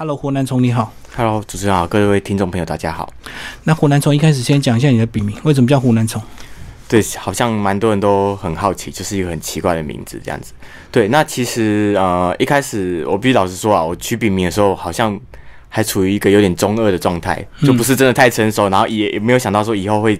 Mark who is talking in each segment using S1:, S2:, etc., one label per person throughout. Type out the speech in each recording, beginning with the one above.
S1: Hello，湖南虫你好。
S2: Hello，主持人好，各位听众朋友大家好。
S1: 那湖南虫一开始先讲一下你的笔名，为什么叫湖南虫？
S2: 对，好像蛮多人都很好奇，就是一个很奇怪的名字这样子。对，那其实呃一开始我必须老实说啊，我取笔名的时候好像还处于一个有点中二的状态，就不是真的太成熟，然后也也没有想到说以后会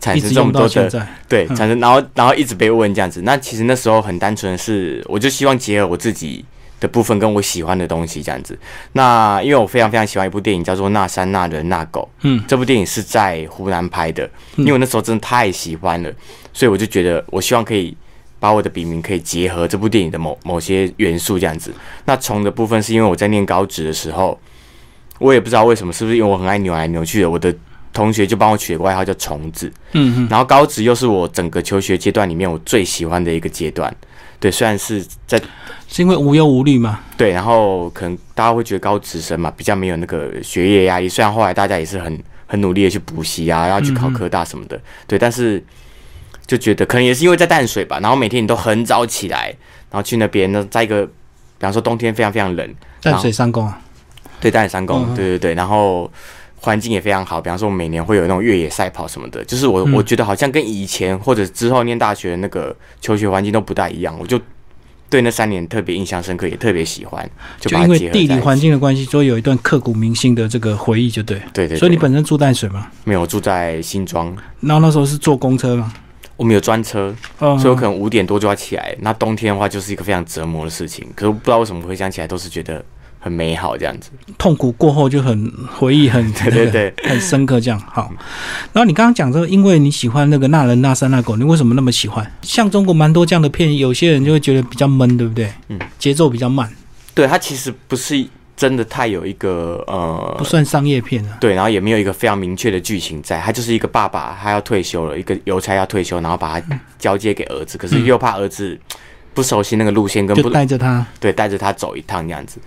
S2: 产生这么多的。对产生，然后然后一直被问这样子。那其实那时候很单纯的是，我就希望结合我自己的部分跟我喜欢的东西这样子。那因为我非常非常喜欢一部电影叫做《那山那人那狗》，
S1: 嗯，
S2: 这部电影是在湖南拍的，因为我那时候真的太喜欢了，所以我就觉得我希望可以把我的笔名可以结合这部电影的某某些元素这样子。那虫的部分是因为我在念高职的时候，我也不知道为什么，是不是因为我很爱扭来扭去的，我的同学就帮我取了个外号叫虫子。
S1: 嗯嗯，
S2: 然后高职又是我整个求学阶段里面我最喜欢的一个阶段。对，虽然是在
S1: 是因为无忧无虑嘛？
S2: 对，然后可能大家会觉得高职生嘛比较没有那个学业压力，虽然后来大家也是很很努力的去补习啊，然后去考科大什么的，对，但是就觉得可能也是因为在淡水吧，然后每天你都很早起来，然后去那边呢，在一个比方说冬天非常非常冷，
S1: 淡水三公啊，
S2: 对，淡水三公，
S1: 嗯
S2: 对对对，然后环境也非常好，比方说我们每年会有那种越野赛跑什么的，就是我、
S1: 嗯
S2: 我觉得好像跟以前或者之后念大学的那个求学环境都不大一样，我就对那三年特别印象深刻，也特别喜欢，就
S1: 就因为地理环境的关系，所以有一段刻骨铭心的这个回忆，就对。
S2: 对对对，
S1: 所以你本身住淡水吗，
S2: 没有我住在新庄，
S1: 然后那时候是坐公车吗，
S2: 我们有专车，
S1: 嗯，
S2: 所以我可能五点多就要起来。那冬天的话，就是一个非常折磨的事情。可是不知道为什么回想起来都是觉得很美好这样子。
S1: 痛苦过后就很回忆很
S2: 对对对，
S1: 很深刻，这样好。然后你刚刚讲这个，因为你喜欢那个那人那山那狗，你为什么那么喜欢？像中国蛮多这样的片，有些人就会觉得比较闷，对不对？
S2: 嗯，
S1: 节奏比较慢，
S2: 对它其实不是真的太有一个呃
S1: 不
S2: 呃。
S1: 算商业片啊。
S2: 对，然后也没有一个非常明确的剧情在，他就是一个爸爸，他要退休了，一个邮差要退休，然后把他交接给儿子，可是又怕儿子不熟悉那个路线，跟
S1: 就
S2: 不
S1: 带着他，
S2: 对，带着他走一趟这样子。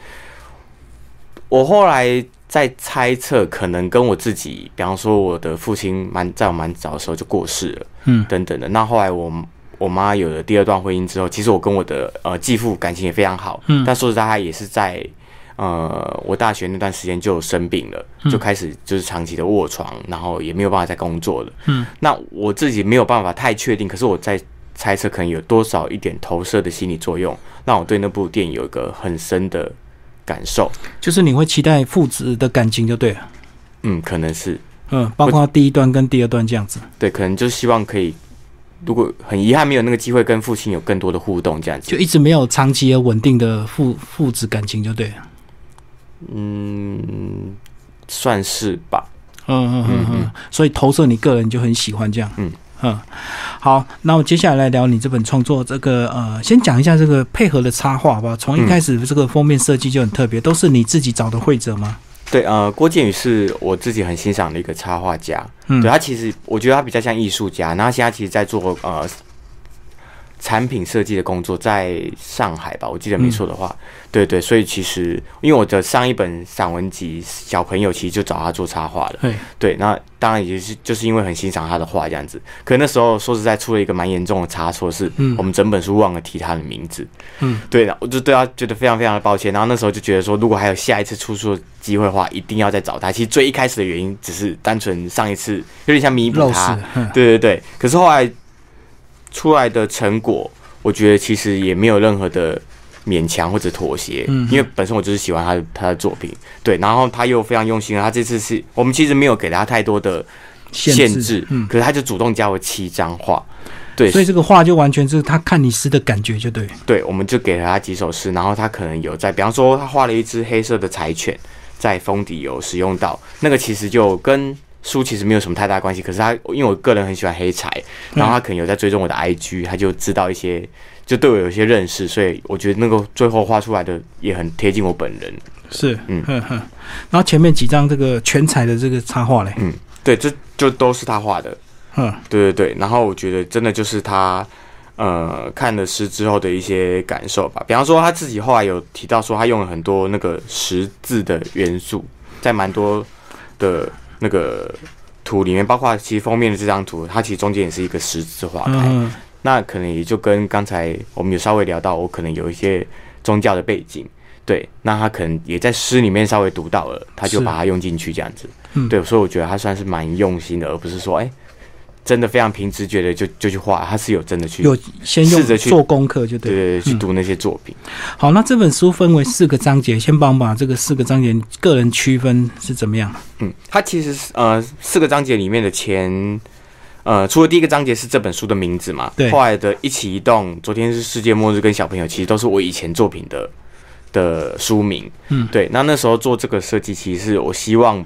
S2: 我后来在猜测，可能跟我自己，比方说我的父亲蛮在我蛮早的时候就过世了，
S1: 嗯。
S2: 等等的。那后来我我妈有了第二段婚姻之后，其实我跟我的呃继父感情也非常好，
S1: 嗯。
S2: 但说实在，他也是在呃我大学那段时间就生病了，就开始就是长期的卧床，然后也没有办法再工作了。
S1: 嗯，
S2: 那我自己没有办法太确定，可是我在猜测，可能有多少一点投射的心理作用，让我对那部电影有一个很深的感受。
S1: 就是你会期待父子的感情就对了。
S2: 嗯，可能是
S1: 嗯，包括第一段跟第二段这样子。
S2: 对，可能就希望可以，如果很遗憾没有那个机会跟父亲有更多的互动，这样子
S1: 就。一直没有长期而稳定的父父子感情，就对了。
S2: 嗯，算是吧。
S1: 嗯嗯嗯嗯，所以投射你个人就很喜欢这样。
S2: 嗯
S1: 嗯，好，那我接下来来聊你这本创作，这个呃，先讲一下这个配合的插画吧。从一开始这个封面设计就很特别，都是你自己找的绘者吗？
S2: 对，呃，郭建宇是我自己很欣赏的一个插画家。
S1: 嗯
S2: 对他其实，我觉得他比较像艺术家。然后现在其实在做呃产品设计的工作，在上海吧，我记得没错的话。对对，所以其实因为我的上一本散文集《小朋友》，其实就找他做插画了。
S1: 对，
S2: 对，那当然也是就是因为很欣赏他的画这样子。可那时候说实在出了一个蛮严重的差错，是
S1: 嗯
S2: 我们整本书忘了提他的名字。
S1: 嗯，
S2: 对的，我就对他觉得非常非常的抱歉。然后那时候就觉得说，如果还有下一次出书的机会的话，一定要再找他。其实最一开始的原因只是单纯上一次有点像弥补他对对对。可是后来出来的成果，我觉得其实也没有任何的勉强或者妥协，
S1: 嗯
S2: 因为本身我就是喜欢他的他的作品，对。然后他又非常用心，他这次是我们其实没有给他太多的限制，
S1: 嗯，
S2: 可是他就主动加我七张画，对，
S1: 所以这个画就完全是他看你诗的感觉，就对。
S2: 对，我们就给了他几首诗，然后他可能有在，比方说他画了一只黑色的柴犬，在封底有使用到，那个其实就跟书其实没有什么太大关系，可是他因为我个人很喜欢黑柴，然后他可能有在追踪我的 IG，他就知道一些，就对我有一些认识，所以我觉得那个最后画出来的也很贴近我本人。
S1: 是，
S2: 嗯
S1: 哼哼。然后前面几张这个全彩的这个插画嘞，嗯
S2: 对，这就都是他画的。
S1: 嗯
S2: 对对对，然后我觉得真的就是他，呃，看了诗之后的一些感受吧。比方说他自己后来有提到说，他用了很多那个识字的元素，在蛮多的那个图里面，包括其实封面的这张图，它其实中间也是一个十字花开。
S1: 嗯
S2: 那可能也就跟刚才我们有稍微聊到，我可能有一些宗教的背景，对，那他可能也在诗里面稍微读到了，他就把它用进去这样子。
S1: 嗯
S2: 对，所以我觉得他算是蛮用心的，而不是说哎、真的非常凭直觉的就就去画，他是有真的去
S1: 有先用
S2: 试着去
S1: 做功课就对。
S2: 对对对去
S1: 嗯
S2: 读那些作品。
S1: 好，那这本书分为四个章节，先帮我把这个四个章节个人区分是怎么样？
S2: 嗯，它其实是呃四个章节里面的前。呃，除了第一个章节是这本书的名字嘛，
S1: 对
S2: 后来的一起一动，昨天是世界末日跟小朋友，其实都是我以前作品的的书名。
S1: 嗯
S2: 对，那那时候做这个设计，其实是我希望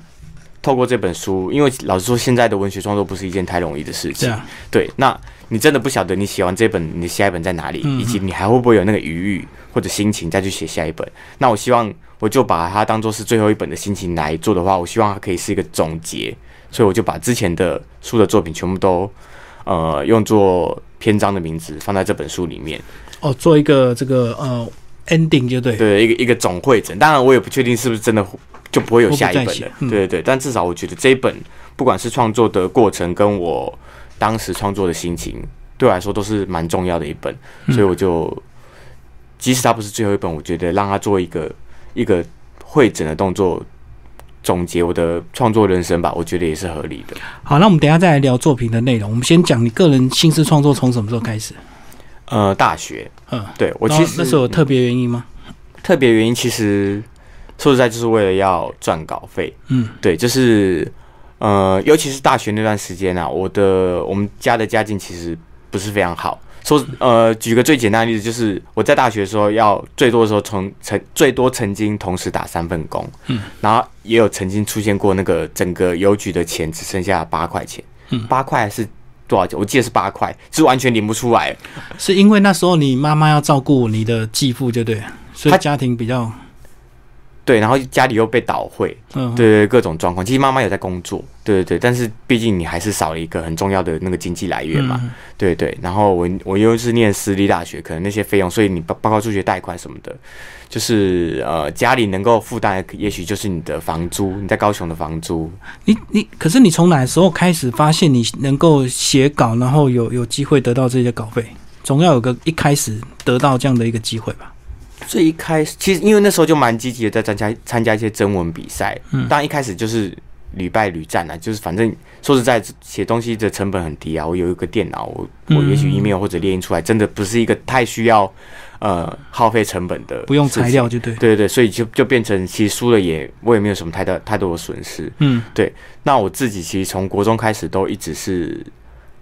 S2: 透过这本书，因为老实说，现在的文学创作不是一件太容易的事情。对，那你真的不晓得你写完这本，你的下一本在哪里，
S1: 嗯
S2: 以及你还会不会有那个余裕或者心情再去写下一本？那我希望我就把它当做是最后一本的心情来做的话，我希望它可以是一个总结，所以我就把之前的书的作品全部都呃用作篇章的名字放在这本书里面，
S1: 哦，做一个这个呃 ending 就对。
S2: 对，一个一个总会诊。当然，我也不确定是不是真的就不会有下一本了对对对。但至少我觉得这一本不管是创作的过程跟我当时创作的心情，对我来说都是蛮重要的一本，
S1: 嗯
S2: 所以我就即使它不是最后一本，我觉得让它做一个一个会诊的动作。总结我的创作人生吧，我觉得也是合理的。
S1: 好，那我们等一下再来聊作品的内容。我们先讲你个人心思创作从什么时候开始？
S2: 呃，大学，
S1: 嗯，
S2: 对我其实
S1: 那时候有特别原因吗？
S2: 特别原因，其实说实在就是为了要赚稿费。
S1: 嗯，
S2: 对，就是呃，尤其是大学那段时间啊，我的我们家的家境其实不是非常好。说呃，举个最简单的例子，就是我在大学的时候，要最多的时候从曾最多曾经同时打三份工，
S1: 嗯，
S2: 然后也有曾经出现过那个整个邮局的钱只剩下八块钱，
S1: 嗯
S2: 八块还是多少钱？我记得是八块，是完全领不出来。
S1: 是因为那时候你妈妈要照顾你的继父，就对，所以
S2: 她
S1: 家庭比较
S2: 对，然后家里又被倒毁，
S1: 嗯，
S2: 对对，各种状况。其实妈妈有在工作，对对对，但是毕竟你还是少了一个很重要的那个经济来源嘛，
S1: 嗯
S2: 对对。然后我我又是念私立大学，可能那些费用，所以你包包括助学贷款什么的，就是呃家里能够负担的，也许就是你的房租，你在高雄的房租。
S1: 你你，可是你从哪时候开始发现你能够写稿，然后有有机会得到这些稿费？总要有个一开始得到这样的一个机会吧？
S2: 最一开始，其实因为那时候就蛮积极的在参加参加一些征文比赛，
S1: 嗯
S2: 当然一开始就是屡败屡战啊，就是反正说实在，写东西的成本很低啊。我有一个电脑，我我也许
S1: 嗯
S2: email 或者列印出来，真的不是一个太需要呃耗费成本的，
S1: 不用材料。就对。
S2: 对对对，所以就就变成其实输了也我也没有什么太大太多的损失。
S1: 嗯对
S2: 那我自己其实从国中开始都一直是，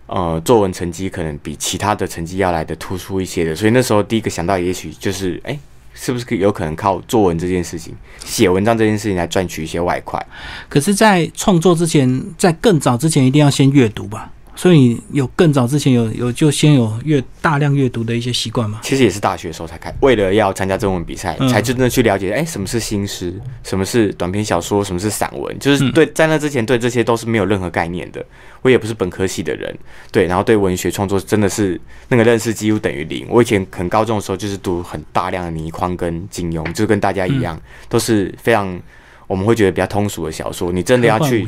S2: 呃，作文成绩可能比其他的成绩要来的突出一些的，所以那时候第一个想到，也许就是，哎、是不是可有可能靠作文这件事情、写文章这件事情来赚取一些外快？
S1: 可是，在创作之前，在更早之前，一定要先阅读吧。所以你有更早之前有有就先有阅大量阅读的一些习惯嘛？
S2: 其实也是大学的时候才开，为了要参加中文比赛，
S1: 嗯
S2: 才真的去了解，哎、什么是新诗，什么是短篇小说，什么是散文，就是
S1: 嗯
S2: 对在那之前对这些都是没有任何概念的。我也不是本科系的人，对，然后对文学创作真的是那个认识几乎等于零。我以前很高中的时候就是读很大量的倪匡跟金庸，就跟大家一样，都是非常我们会觉得比较通俗的小说。你真的要去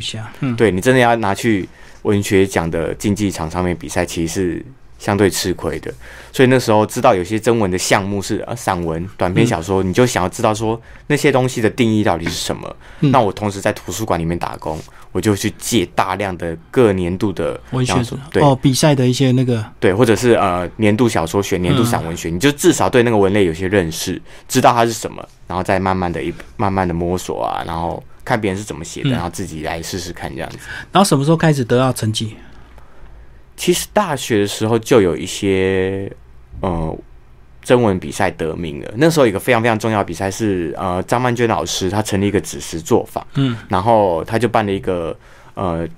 S2: 对你真的要拿去文学奖的竞技场上面比赛，其实是相对吃亏的。所以那时候知道有些征文的项目是呃散文、短篇小说，你就想要知道说那些东西的定义到底是什么。
S1: 嗯
S2: 那我同时在图书馆里面打工，我就去借大量的各年度的
S1: 文学哦，比赛的一些那个，
S2: 对，或者是呃年度小说选、年度散文选，你就至少对那个文类有些认识，知道它是什么，然后再慢慢的一慢慢的摸索啊，然后看别人是怎么写的，
S1: 嗯
S2: 然后自己来试试看这样子。
S1: 然后什么时候开始得到成绩？
S2: 其实大学的时候就有一些呃征文比赛得名了。那时候有一个非常非常重要的比赛是呃张曼娟老师他成立一个子时作坊，
S1: 嗯，
S2: 然后他就办了一个呃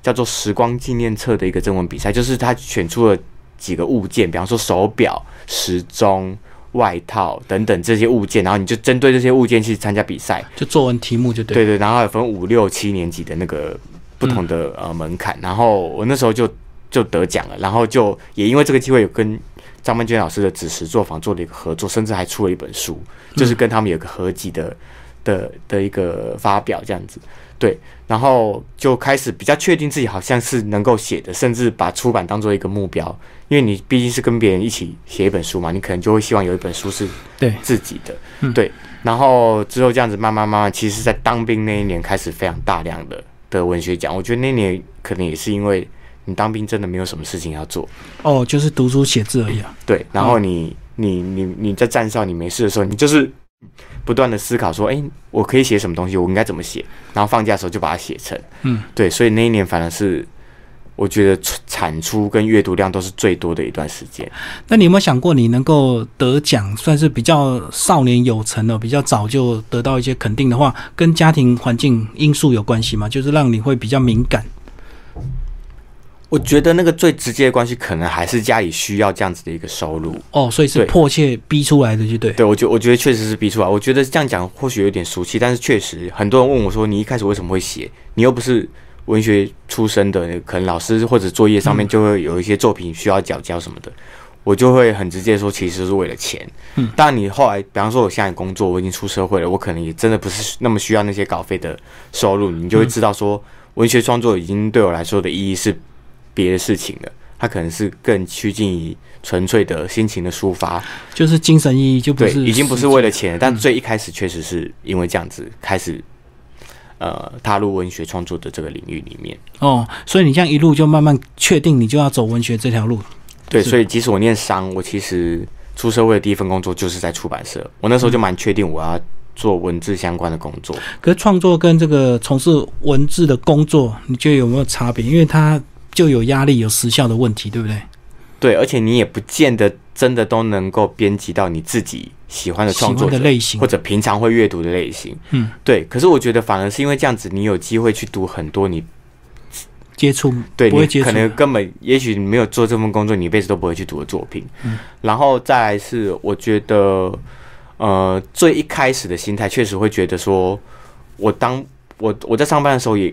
S2: 叫做时光纪念册的一个征文比赛，就是他选出了几个物件，比方说手表、时钟。外套等等这些物件，然后你就针对这些物件去参加比赛，
S1: 就作文题目就对。
S2: 对对，然后还有分五六七年级的那个不同的、呃门槛，然后我那时候就就得奖了，然后就也因为这个机会有跟张曼娟老师的子时作坊做了一个合作，甚至还出了一本书，就是跟他们有个合集的的的一个发表这样子，对，然后就开始比较确定自己好像是能够写的，甚至把出版当做一个目标，因为你毕竟是跟别人一起写一本书嘛，你可能就会希望有一本书是
S1: 对。
S2: 自己的，
S1: 嗯。
S2: 对，然后之后这样子慢慢慢慢，其实在当兵那一年开始非常大量的的文学奖，我觉得那年可能也是因为你当兵真的没有什么事情要做，
S1: 哦，就是读书写字而已啊。
S2: 对，然后你、你你你在站哨你没事的时候，你就是不断的思考说，哎、我可以写什么东西，我应该怎么写，然后放假的时候就把它写成，
S1: 嗯，
S2: 对，所以那一年反而是我觉得产出跟阅读量都是最多的一段时间。
S1: 那你有没有想过，你能够得奖，算是比较少年有成的，比较早就得到一些肯定的话，跟家庭环境因素有关系吗？就是让你会比较敏感。
S2: 我觉得那个最直接的关系，可能还是家里需要这样子的一个收入。
S1: 哦，所以是迫切逼出来的，就对。
S2: 对，我觉我觉得确实是逼出来。我觉得这样讲或许有点俗气，但是确实很多人问我说：“你一开始为什么会写？你又不是文学出身的，可能老师或者作业上面就会有一些作品需要缴交什么的。我就会很直接说，其实是为了钱。
S1: 嗯，
S2: 但你后来，比方说我现在工作，我已经出社会了，我可能也真的不是那么需要那些稿费的收入，你就会知道说，文学创作已经对我来说的意义是别的事情了。它可能是更趋近于纯粹的心情的抒发，
S1: 就是精神意义，就不，是
S2: 已经不是为了钱了。但最一开始确实是因为这样子开始，呃，踏入文学创作的这个领域里面。
S1: 哦，所以你这样一路就慢慢确定你就要走文学这条路。
S2: 对，所以即使我念商，我其实出社会的第一份工作就是在出版社。我那时候就蛮确定我要做文字相关的工作。
S1: 可是创作跟这个从事文字的工作，你觉得有没有差别？因为它就有压力、有时效的问题，对不对？
S2: 对，而且你也不见得真的都能够编辑到你自己喜欢的创作，
S1: 的类型
S2: 或，者平常会阅读的类型。
S1: 嗯，
S2: 对。可是我觉得反而是因为这样子，你有机会去读很多你
S1: 接触
S2: 对你
S1: 不会接触
S2: 可能根本，也许你没有做这份工作，你一辈子都不会去读的作品。
S1: 嗯，
S2: 然后再来是，我觉得，呃，最一开始的心态确实会觉得说，我当我我在上班的时候也，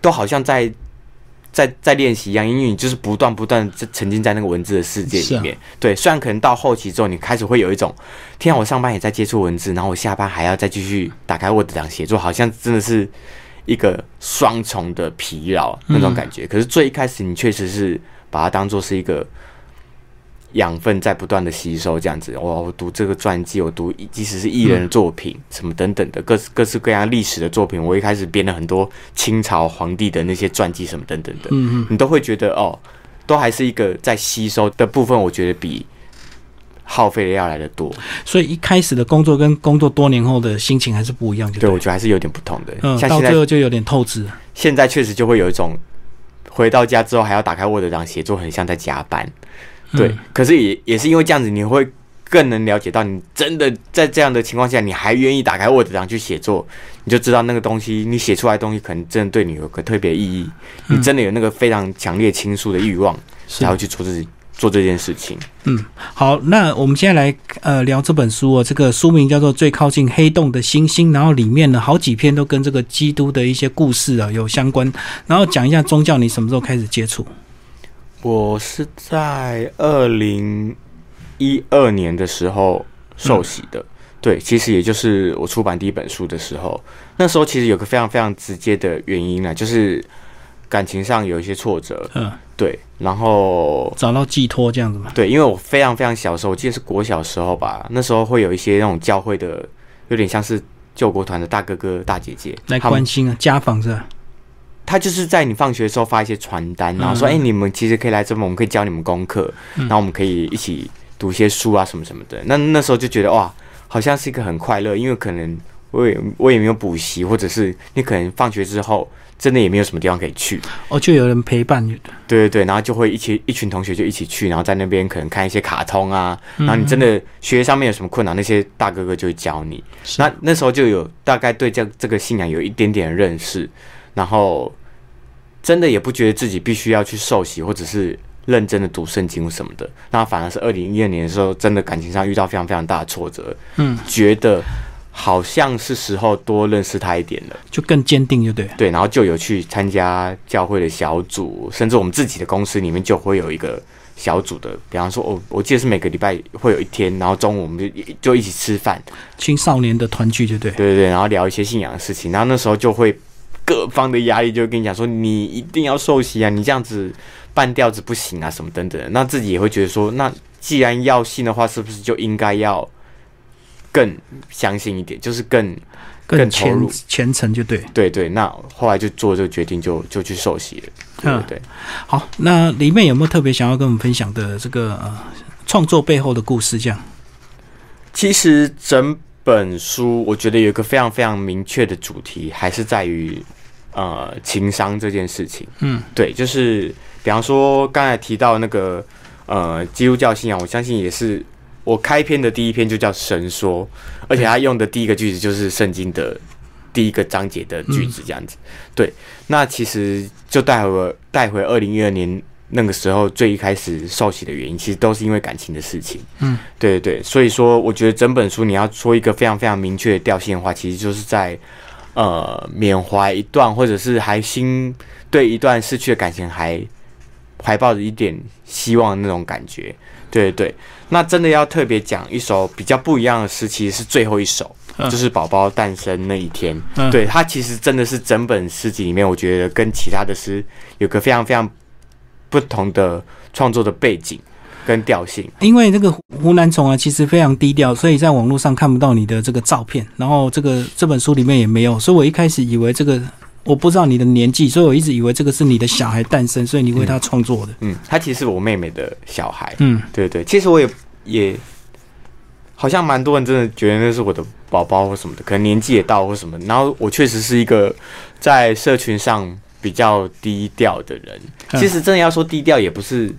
S2: 都好像在在在练习一样，因为你就是不断不断地沉浸在那个文字的世界里面。对，虽然可能到后期之后，你开始会有一种，天啊，我上班也在接触文字，然后我下班还要再继续打开 Word 档写作，好像真的是一个双重的疲劳那种感觉。可是最一开始，你确实是把它当做是一个养分，在不断的吸收，这样子。哇，我读这个传记，我读即使是艺人的作品，什么等等的各式各式各样历史的作品，我一开始编了很多清朝皇帝的那些传记，什么等等的，
S1: 嗯嗯，
S2: 你都会觉得哦，都还是一个在吸收的部分，我觉得比耗费的要来的多。
S1: 所以一开始的工作跟工作多年后的心情还是不一样，對
S2: 对，我觉得还是有点不同的。
S1: 嗯，到
S2: 像现在
S1: 最后就有点透支。
S2: 现在确实就会有一种回到家之后还要打开 Word 档写作，很像在加班。对，
S1: 嗯
S2: 可是也也是因为这样子，你会更能了解到，你真的在这样的情况下，你还愿意打开 Word 档去写作，你就知道那个东西，你写出来的东西可能真的对你有个特别意义，
S1: 嗯
S2: 你真的有那个非常强烈倾诉的欲望，
S1: 是
S2: 才会去做自己做这件事情。
S1: 嗯好，那我们现在来呃聊这本书哦，这个书名叫做《最靠近黑洞的星星》，然后里面呢好几篇都跟这个基督的一些故事啊有相关，然后讲一下宗教你什么时候开始接触？
S2: 我是在二零一二年的时候受洗的，对，其实也就是我出版第一本书的时候，那时候其实有个非常非常直接的原因呢，就是感情上有一些挫折，
S1: 嗯，
S2: 对，然后
S1: 找到寄托这样子嘛？
S2: 对，因为我非常非常小时候，我记得是国小时候吧，那时候会有一些那种教会的，有点像是救国团的大哥哥大姐姐
S1: 来关心啊，家访是吧？
S2: 他就是在你放学的时候发一些传单，然后说：“
S1: 嗯
S2: 哎、你们其实可以来这边，我们可以教你们功课，
S1: 嗯。
S2: 然后我们可以一起读一些书啊，什么什么的。”那那时候就觉得哇，好像是一个很快乐，因为可能我也我也没有补习，或者是你可能放学之后真的也没有什么地方可以去，
S1: 哦，就有人陪伴你，
S2: 对对对，然后就会一起一群同学就一起去，然后在那边可能看一些卡通啊，
S1: 嗯。
S2: 然后你真的学业上面有什么困难，那些大哥哥就会教你。那那时候就有大概对这这个信仰有一点点认识，然后真的也不觉得自己必须要去受洗或者是认真的读圣经什么的。那反而是二零一二年的时候，真的感情上遇到非常非常大的挫折，
S1: 嗯，
S2: 觉得好像是时候多认识他一点了。
S1: 就更坚定，就对了。
S2: 对，然后就有去参加教会的小组，甚至我们自己的公司里面就会有一个小组的，比方说，我我记得是每个礼拜会有一天，然后中午我们就一就一起吃饭，
S1: 青少年的团聚，就对？
S2: 对对对，然后聊一些信仰的事情，然后那时候就会各方的压力就会跟你讲说，你一定要受洗啊，你这样子半吊子不行啊，什么等等的，那自己也会觉得说，那既然要信的话，是不是就应该要更相信一点，就是更
S1: 更
S2: 更投入
S1: 虔虔诚就对。
S2: 对对，那后来就做这个决定就，就去受洗了。对
S1: 嗯
S2: 对对，
S1: 好，那里面有没有特别想要跟我们分享的这个呃创作背后的故事？这样，
S2: 其实整本书我觉得有一个非常非常明确的主题，还是在于呃情商这件事情。
S1: 嗯，
S2: 对，就是比方说刚才提到那个呃基督教信仰，我相信也是我开篇的第一篇就叫神说，而且他用的第一个句子就是圣经的第一个章节的句子，这样子。对，那其实就带回带回二零一二年那个时候最一开始受洗的原因，其实都是因为感情的事情。
S1: 嗯，
S2: 对对对，所以说我觉得整本书你要说一个非常非常明确的调性的话，其实就是在呃缅怀一段，或者是还心对一段逝去的感情还怀抱着一点希望的那种感觉。对对对，那真的要特别讲一首比较不一样的诗，其实是最后一首，
S1: 嗯
S2: 就是宝宝诞生那一天。
S1: 嗯
S2: 对，它其实真的是整本诗集里面，我觉得跟其他的诗有个非常非常不同的创作的背景跟调性。
S1: 因为这个湖南虫啊，其实非常低调，所以在网络上看不到你的这个照片，然后这个这本书里面也没有，所以我一开始以为这个我不知道你的年纪，所以我一直以为这个是你的小孩诞生，所以你为他创作的。
S2: 嗯，他其实是我妹妹的小孩。
S1: 嗯，
S2: 对对，其实我也也好像蛮多人真的觉得那是我的宝宝或什么的，可能年纪也到或什么。然后我确实是一个在社群上比较低调的人。
S1: 嗯
S2: 其实真的要说低调，也不是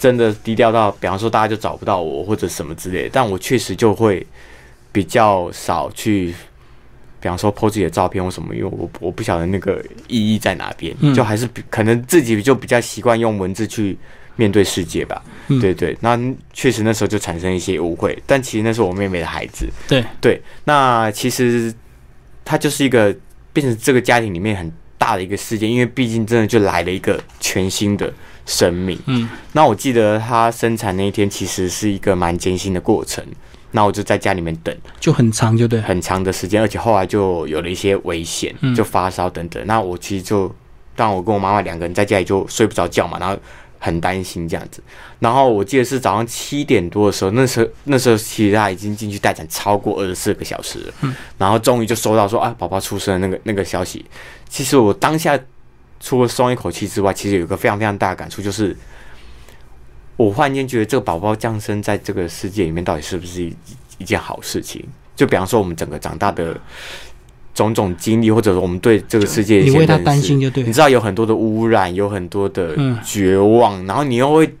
S2: 真的低调到，比方说大家就找不到我或者什么之类的。但我确实就会比较少去。比方说 po 自己的照片或什么，因为我我不晓得那个意义在哪边，
S1: 嗯
S2: 就还是比可能自己就比较习惯用文字去面对世界吧。
S1: 嗯
S2: 对对，那确实那时候就产生一些误会，但其实那是我妹妹的孩子。
S1: 对
S2: 对，那其实他就是一个变成这个家庭里面很大的一个事件，因为毕竟真的就来了一个全新的生命。
S1: 嗯，
S2: 那我记得他生产那一天其实是一个蛮艰辛的过程，那我就在家里面等
S1: 就很长，就对。
S2: 很长的时间，而且后来就有了一些危险
S1: 嗯，
S2: 就发烧等等。那我其实就当我跟我妈妈两个人在家里就睡不着觉嘛，然后很担心这样子。然后我记得是早上七点多的时候，那时候那时候其实他已经进去待产超过二十四个小时了，
S1: 嗯
S2: 然后终于就收到说啊宝宝出生的那个那个消息。其实我当下除了松一口气之外，其实有一个非常非常大的感触，就是我忽然间觉得这个宝宝降生在这个世界里面，到底是不是一一件好事情？就比方说我们整个长大的种种经历，或者说我们对这个世界
S1: 你为他担心就对
S2: 你知道有很多的污染，有很多的
S1: 嗯
S2: 绝望，然后你又会，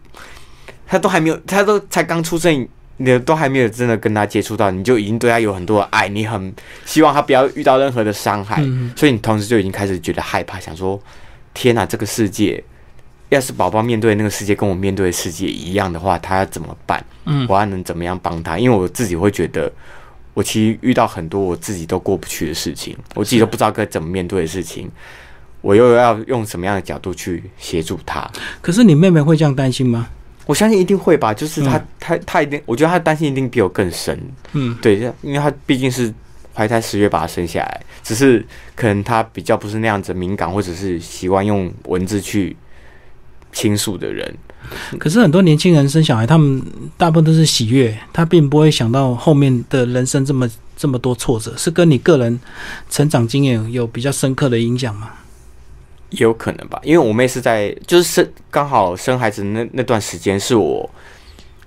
S2: 他都还没有，他都才刚出生，你都还没有真的跟他接触到，你就已经对他有很多的爱，你很希望他不要遇到任何的伤害，
S1: 嗯
S2: 所以你同时就已经开始觉得害怕，想说天哪，这个世界。要是宝宝面对那个世界跟我面对的世界一样的话，他要怎么办？
S1: 嗯
S2: 我还能怎么样帮他？因为我自己会觉得，我其实遇到很多我自己都过不去的事情，我自己都不知道该怎么面对的事情，我又要用什么样的角度去协助他？
S1: 可是你妹妹会这样担心吗？
S2: 我相信一定会吧，就是他，
S1: 嗯。
S2: 她，一定，我觉得她担心一定比我更深，
S1: 嗯，
S2: 对，因为她毕竟是怀胎十月把她生下来，只是可能她比较不是那样子敏感，或者是习惯用文字去倾诉的人，
S1: 可是很多年轻人生小孩，他们大部分都是喜悦，他并不会想到后面的人生这么这么多挫折，是跟你个人成长经验有比较深刻的影响吗？
S2: 也有可能吧，因为我妹是在就是生刚好生孩子那那段时间，是我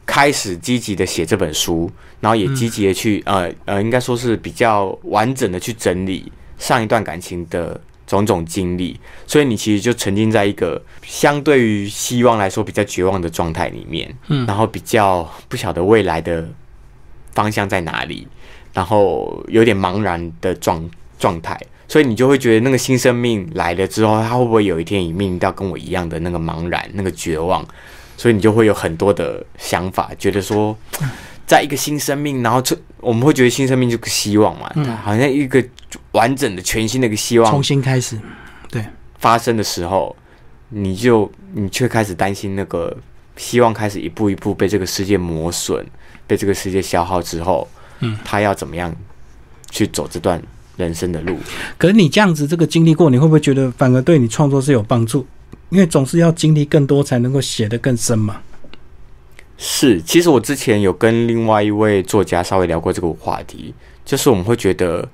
S2: 开始积极的写这本书，然后也积极的去、呃呃，应该说是比较完整的去整理上一段感情的种种经历，所以你其实就沉浸在一个相对于希望来说比较绝望的状态里面，
S1: 嗯
S2: 然后比较不晓得未来的方向在哪里，然后有点茫然的状状态，所以你就会觉得那个新生命来了之后，他会不会有一天也面临到跟我一样的那个茫然、那个绝望？所以你就会有很多的想法，觉得说，在一个新生命，然后这我们会觉得新生命就是希望嘛，
S1: 嗯
S2: 好像一个完整的、全新的一个希望
S1: 重新开始，对
S2: 发生的时候，你就你却开始担心那个希望开始一步一步被这个世界磨损，被这个世界消耗之后，
S1: 嗯，
S2: 他要怎么样去走这段人生的路？
S1: 可是你这样子这个经历过，你会不会觉得反而对你创作是有帮助？因为总是要经历更多才能够写得更深嘛。
S2: 是，其实我之前有跟另外一位作家稍微聊过这个话题，就是我们会觉得，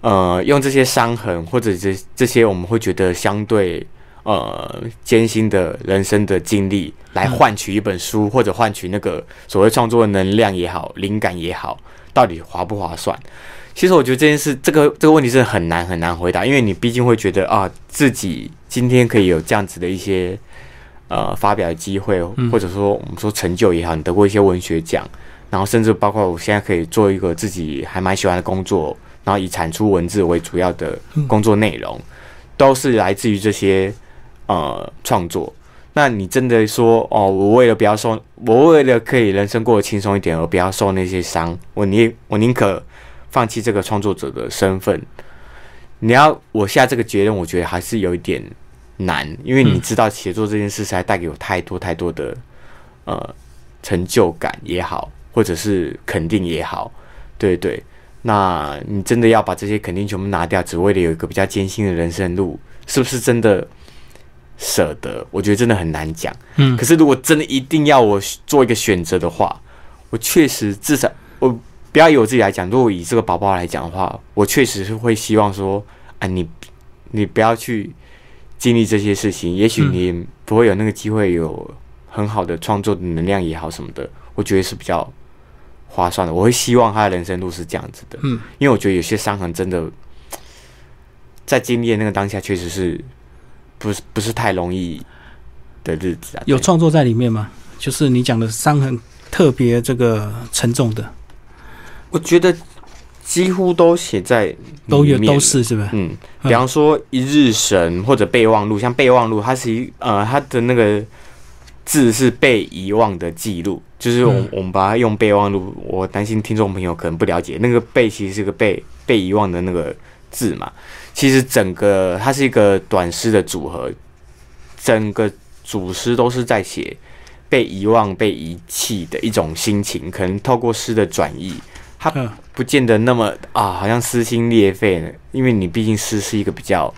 S2: 呃，用这些伤痕或者这这些我们会觉得相对呃艰辛的人生的经历，来换取一本书，或者换取那个所谓创作的能量也好，灵感也好，到底划不划算？其实我觉得这件事，这个这个问题是很难很难回答，因为你毕竟会觉得啊，自己今天可以有这样子的一些。呃，发表的机会，或者说我们说成就也好，你得过一些文学奖，然后甚至包括我现在可以做一个自己还蛮喜欢的工作，然后以产出文字为主要的工作内容，都是来自于这些呃创作。那你真的说哦，我为了不要受，我为了可以人生过得轻松一点而不要受那些伤，我宁我宁可放弃这个创作者的身份。你要我下这个结论，我觉得还是有一点。难，因为你知道写作这件事实在带给我太多太多的呃成就感也好，或者是肯定也好，对对。那你真的要把这些肯定全部拿掉，只为了有一个比较艰辛的人生路，是不是真的舍得？我觉得真的很难讲。
S1: 嗯。
S2: 可是如果真的一定要我做一个选择的话，我确实至少我不要以我自己来讲，如果以这个宝宝来讲的话，我确实是会希望说，啊，你你不要去。经历这些事情，也许你不会有那个机会，有很好的创作的能量也好什么的，我觉得是比较划算的。我会希望他的人生路是这样子的，
S1: 嗯，
S2: 因为我觉得有些伤痕真的在经历的那个当下，确实是不是不是太容易的日子啊。
S1: 有创作在里面吗？就是你讲的伤痕特别这个沉重的，
S2: 我觉得。几乎都写在
S1: 都有都是是吧？
S2: 嗯，比方说《一日神》或者《备忘录》，像《备忘录》，它是一呃，它的那个字是被遗忘的记录，就是我我们把它用备忘录。我担心听众朋友可能不了解，那个“被”其实是个被被遗忘的那个字嘛。其实整个它是一个短诗的组合，整个组诗都是在写被遗忘、被遗弃的一种心情，可能透过诗的转译。他不见得那么啊，好像撕心裂肺呢，因为你毕竟诗是一个比较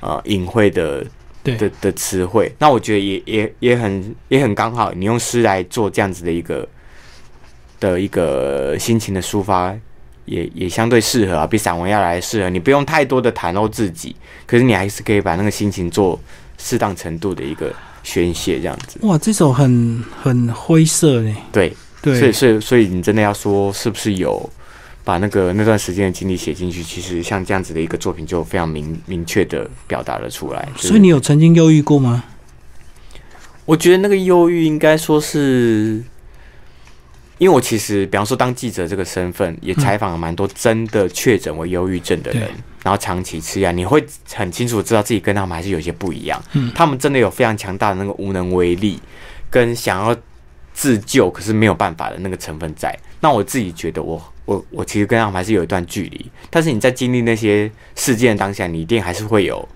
S2: 呃隐晦的的的词汇。那我觉得也也也很也很刚好，你用诗来做这样子的一个的一个心情的抒发，也也相对适合啊，比散文要来适合。你不用太多的袒露自己，可是你还是可以把那个心情做适当程度的一个宣泄，这样子。
S1: 哇，这首很很灰色呢。
S2: 对。所以，所以，所以，你真的要说是不是有把那个那段时间的经历写进去？其实像这样子的一个作品，就非常明明确的表达了出来。
S1: 所以，你有曾经忧郁过吗？
S2: 我觉得那个忧郁应该说是，因为我其实，比方说当记者这个身份，也采访了蛮多真的确诊为忧郁症的人，然后长期吃药，你会很清楚知道自己跟他们还是有些不一样。
S1: 嗯，
S2: 他们真的有非常强大的那个无能为力，跟想要。自救可是没有办法的那个成分在，那我自己觉得我我我其实跟他们还是有一段距离。但是你在经历那些事件当下，你一定还是会有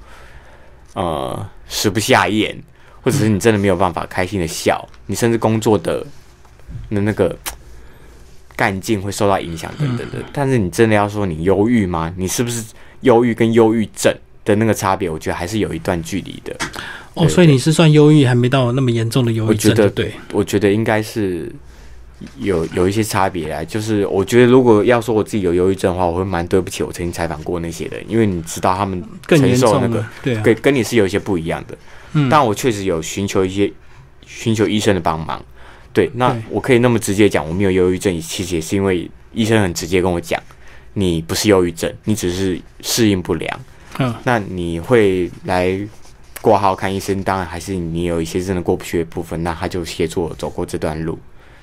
S2: 呃食不下咽，或者是你真的没有办法开心的笑，你甚至工作的那那个干劲会受到影响等等的。但是你真的要说你忧郁吗？你是不是忧郁跟忧郁症的那个差别？我觉得还是有一段距离的。
S1: 哦，所以你是算忧郁，还没到那么严重的忧郁症。
S2: 我觉得
S1: 对，
S2: 我觉得应该是有有一些差别啊。就是我觉得，如果要说我自己有忧郁症的话，我会蛮对不起我曾经采访过那些人，因为你知道他们承受那个，
S1: 对，
S2: 跟跟你是有一些不一样的。
S1: 嗯，
S2: 但我确实有寻求一些寻求医生的帮忙。对，那我可以那么直接讲，我没有忧郁症，其实也是因为医生很直接跟我讲，你不是忧郁症，你只是适应不良。
S1: 嗯，
S2: 那你会来。挂号看医生，当然还是你有一些真的过不去的部分，那他就协助我走过这段路。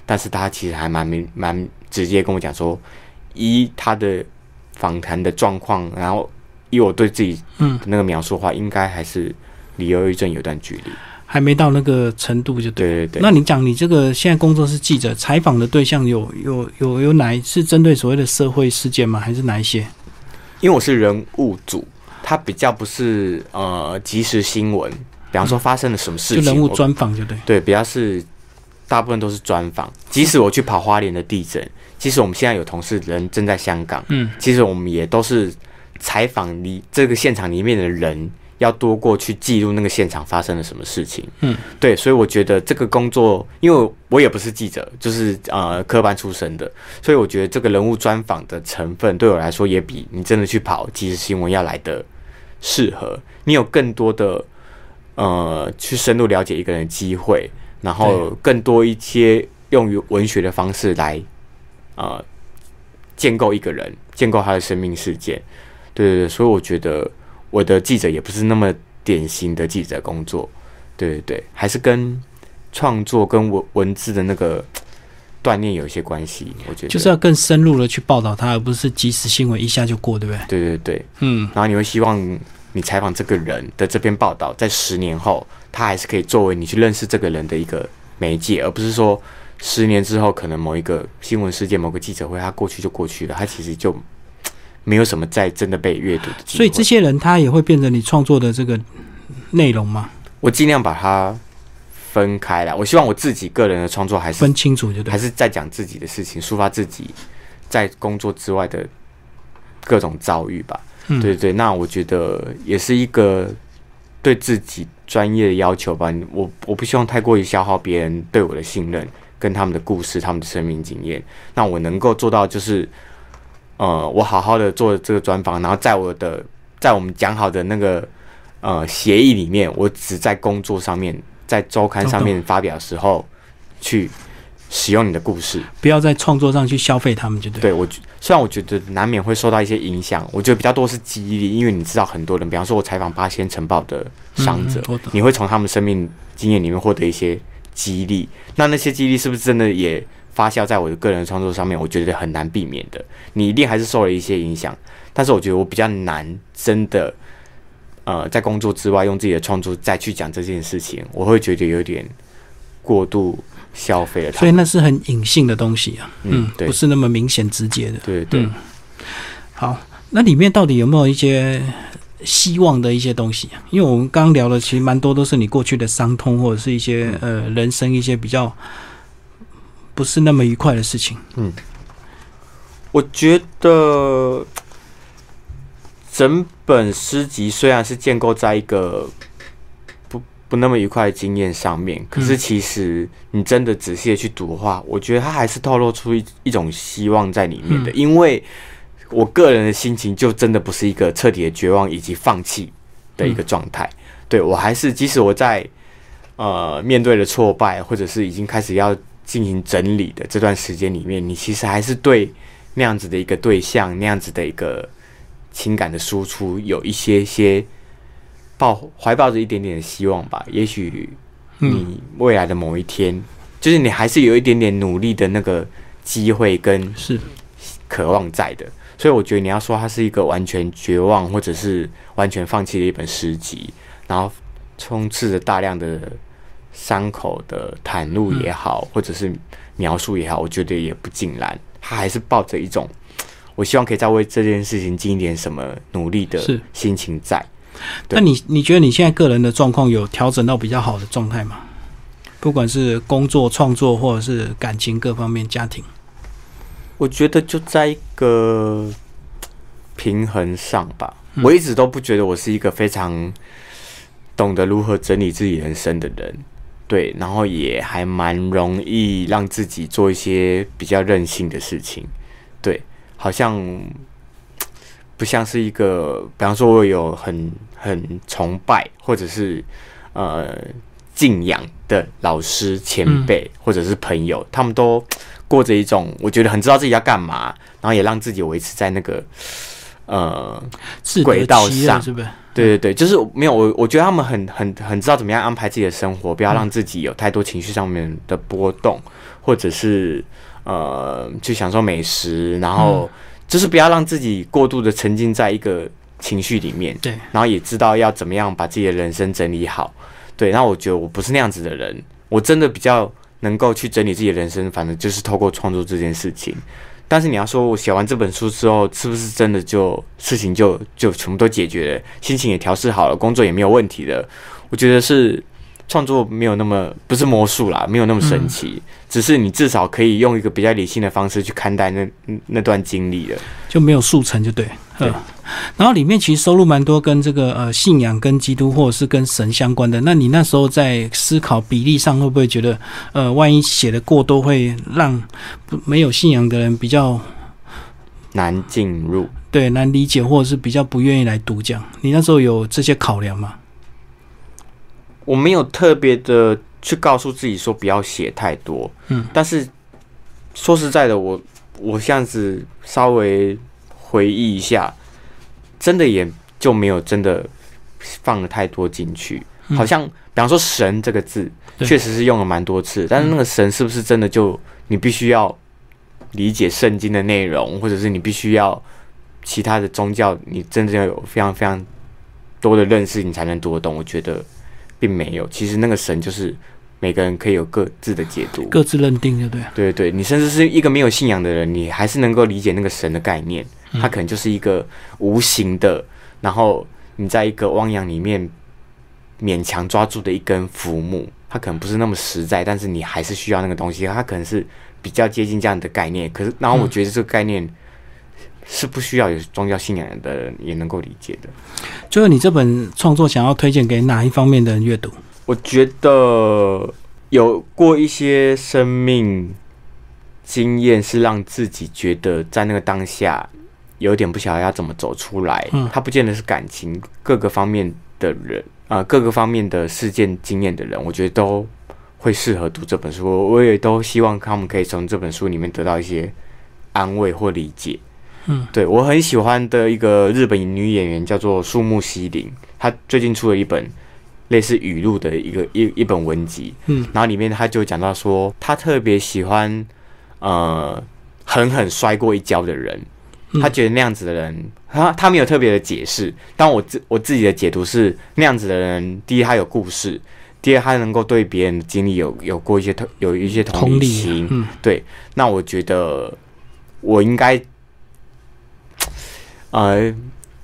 S2: 但是他其实还蛮明蛮直接跟我讲说，依他的访谈的状况，然后以我对自己嗯那个描述的话，应该还是离忧郁症有段距离，
S1: 还没到那个程度就
S2: 对对对。
S1: 那你讲你这个现在工作是记者，采访的对象有有有有哪是针对所谓的社会事件吗？还是哪一些？
S2: 因为我是人物组。它比较不是呃即时新闻，比方说发生了什么事情，
S1: 就人物专访就对，
S2: 对，比较是大部分都是专访。即使我去跑花莲的地震，即使我们现在有同事人正在香港，
S1: 嗯，
S2: 其实我们也都是采访里这个现场里面的人，要多过去记录那个现场发生了什么事情。
S1: 嗯，
S2: 对，所以我觉得这个工作，因为我也不是记者，就是呃科班出身的，所以我觉得这个人物专访的成分对我来说，也比你真的去跑即时新闻要来的适合。你有更多的呃去深入了解一个人的机会，然后更多一些用于文学的方式来呃建构一个人，建构他的生命事件。对对对，所以我觉得我的记者也不是那么典型的记者工作。对对对，还是跟创作跟文文字的那个锻炼有一些关系。我觉得
S1: 就是要更深入的去报道它，而不是即时新闻一下就过，对不对？
S2: 对对对，
S1: 嗯，
S2: 然后你会希望你采访这个人的这篇报道，在十年后，他还是可以作为你去认识这个人的一个媒介，而不是说十年之后可能某一个新闻事件、某个记者会，他过去就过去了，他其实就没有什么再真的被阅读。
S1: 所以这些人他也会变成你创作的这个内容吗？
S2: 我尽量把它分开来。我希望我自己个人的创作还是
S1: 分清楚就对
S2: 还。是在讲自己的事情，抒发自己在工作之外的各种遭遇吧。
S1: 嗯
S2: 对对，那我觉得也是一个对自己专业的要求吧。我我不希望太过于消耗别人对我的信任，跟他们的故事、他们的生命经验。那我能够做到就是，呃，我好好的做这个专访，然后在我的在我们讲好的那个呃协议里面，我只在工作上面，在周刊上面发表的时候去使用你的故事。
S1: 不要在创作上去消费他们，就对。
S2: 对我，虽然我觉得难免会受到一些影响，我觉得比较多是激励，因为你知道很多人，比方说我采访八仙城堡的伤者，
S1: 嗯
S2: 你会从他们生命经验里面获得一些激励。那那些激励是不是真的也发酵在我的个人创作上面？我觉得很难避免的，你一定还是受了一些影响。但是我觉得我比较难真的，呃，在工作之外用自己的创作再去讲这件事情，我会觉得有点过度消费了它
S1: 所以。那是很隐性的东西啊，
S2: 嗯，对
S1: 不，是那么明显直接的。
S2: 对对。
S1: 嗯好，那里面到底有没有一些希望的一些东西啊？因为我们刚刚聊的其实蛮多都是你过去的伤痛，或者是一些呃人生一些比较不是那么愉快的事情。
S2: 嗯我觉得整本诗集虽然是建构在一个不不那么愉快的经验上面，可是其实你真的仔细的去读的话，我觉得它还是透露出一一种希望在里面的。因为我个人的心情就真的不是一个彻底的绝望以及放弃的一个状态。对我还是，即使我在呃面对了挫败，或者是已经开始要进行整理的这段时间里面，你其实还是对那样子的一个对象，那样子的一个情感的输出，有一些些抱怀抱着一点点的希望吧。也许你未来的某一天，就是你还是有一点点努力的那个机会跟
S1: 是
S2: 渴望在的。所以我觉得你要说它是一个完全绝望或者是完全放弃的一本诗集，然后充斥着大量的伤口的袒露也好，或者是描述也好，我觉得也不尽然。他还是抱着一种我希望可以再为这件事情尽一点什么努力的
S1: 是。
S2: 心情在。
S1: 那你你觉得你现在个人的状况有调整到比较好的状态吗？不管是工作、创作，或者是感情各方面、家庭，
S2: 我觉得就在一个平衡上吧。
S1: 嗯。
S2: 我一直都不觉得我是一个非常懂得如何整理自己人生的人，对，然后也还蛮容易让自己做一些比较任性的事情，对，好像不像是一个，比方说我有很很崇拜或者是呃敬仰的老师前辈、或者是朋友，他们都过着一种我觉得很知道自己要干嘛，然后也让自己维持在那个呃轨道，上。
S1: 是不是？
S2: 对对对，就是没有我，我觉得他们很很很知道怎么样安排自己的生活，不要让自己有太多情绪上面的波动，或者是呃去享受美食，然后就是不要让自己过度的沉浸在一个情绪里面，
S1: 对，
S2: 然后也知道要怎么样把自己的人生整理好。对，那我觉得我不是那样子的人，我真的比较能够去整理自己的人生，反正就是透过创作这件事情。但是你要说我写完这本书之后，是不是真的就事情就就全部都解决了，心情也调试好了，工作也没有问题了？我觉得是创作没有那么不是魔术啦，没有那么神奇，只是你至少可以用一个比较理性的方式去看待那那段经历了。
S1: 就没有速成就对。
S2: 对
S1: 嗯，然后里面其实收录蛮多跟这个呃信仰、跟基督或者是跟神相关的。那你那时候在思考比例上，会不会觉得呃，万一写的过多，会让不没有信仰的人比较
S2: 难进入，
S1: 对难理解，或者是比较不愿意来读这样？你那时候有这些考量吗？
S2: 我没有特别的去告诉自己说不要写太多，
S1: 嗯，
S2: 但是说实在的，我我这样子稍微回忆一下，真的也就没有真的放了太多进去，
S1: 嗯。
S2: 好像比方说“神”这个字，确实是用了蛮多次，但是那个“神”是不是真的就你必须要理解圣经的内容，或者是你必须要其他的宗教，你真正要有非常非常多的认识，你才能读得懂？我觉得并没有，其实那个神就是每个人可以有各自的解读。
S1: 各自认定就对了。
S2: 对对，你甚至是一个没有信仰的人，你还是能够理解那个神的概念。
S1: 嗯
S2: 它可能就是一个无形的，然后你在一个汪洋里面勉强抓住的一根浮木，它可能不是那么实在，但是你还是需要那个东西。它可能是比较接近这样的概念，可是，然后我觉得这个概念是不需要有宗教信仰的人也能够理解的。
S1: 最后，你这本创作想要推荐给哪一方面的人阅读？
S2: 我觉得有过一些生命经验，是让自己觉得在那个当下有点不晓得要怎么走出来。
S1: 嗯
S2: 它不见得是感情，各个方面的人啊、呃各个方面的事件经验的人，我觉得都会适合读这本书。我我也都希望他们可以从这本书里面得到一些安慰或理解。
S1: 嗯，
S2: 对我很喜欢的一个日本女演员叫做树木希林，她最近出了一本类似语录的一个一一本文集，
S1: 嗯，
S2: 然后里面她就讲到说，她特别喜欢呃狠狠摔过一跤的人，
S1: 嗯。
S2: 她觉得那样子的人，她她没有特别的解释，但我自我自己的解读是那样子的人，第一他有故事，第二他能够对别人的经历有有过一些同有一些同理
S1: 同理
S2: 心，
S1: 嗯，
S2: 对，那我觉得我应该，呃，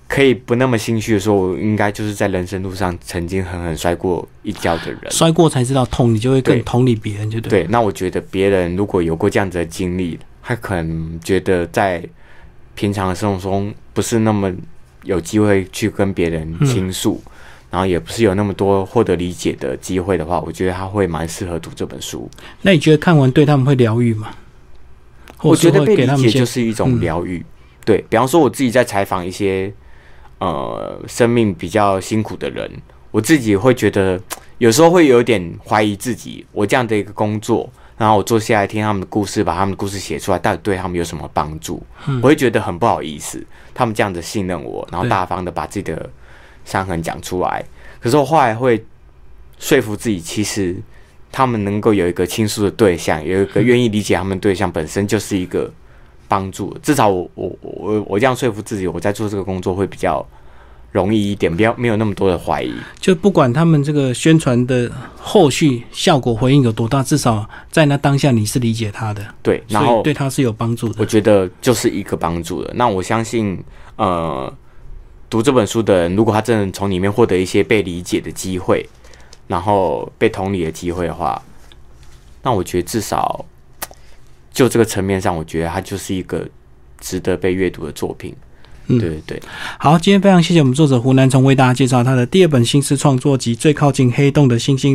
S2: 可以不那么心虚的说，我应该就是在人生路上曾经狠狠摔过一跤的人。
S1: 摔过才知道痛，你就会更同理别人，就对。
S2: 对，那我觉得别人如果有过这样子的经历，他可能觉得在平常的生活中不是那么有机会去跟别人倾诉，然后也不是有那么多获得理解的机会的话，我觉得他会蛮适合读这本书。
S1: 那你觉得看完对他们会疗愈吗？
S2: 我觉得被理解
S1: 会给他们
S2: 就是一种
S1: 嗯
S2: 疗愈。对比方说，我自己在采访一些呃生命比较辛苦的人，我自己会觉得有时候会有点怀疑自己，我这样的一个工作，然后我坐下来听他们的故事，把他们的故事写出来，到底对他们有什么帮助？
S1: 嗯
S2: 我会觉得很不好意思，他们这样子信任我，然后大方的把自己的伤痕讲出来。可是我后来会说服自己，其实他们能够有一个倾诉的对象，有一个愿意理解他们的对象，本身就是一个帮助。至少我我我我这样说服自己，我在做这个工作会比较容易一点，不要没有那么多的怀疑。
S1: 就不管他们这个宣传的后续效果回应有多大，至少在那当下你是理解他的，
S2: 对，然后
S1: 对他是有帮助的。
S2: 我觉得就是一个帮助的。那我相信，呃，读这本书的人，如果他真的从里面获得一些被理解的机会，然后被同理的机会的话，那我觉得至少就这个层面上，我觉得它就是一个值得被阅读的作品。
S1: 嗯
S2: 对对对。
S1: 好，今天非常谢谢我们作者胡南虫为大家介绍他的第二本新诗创作集《最靠近黑洞的星星》。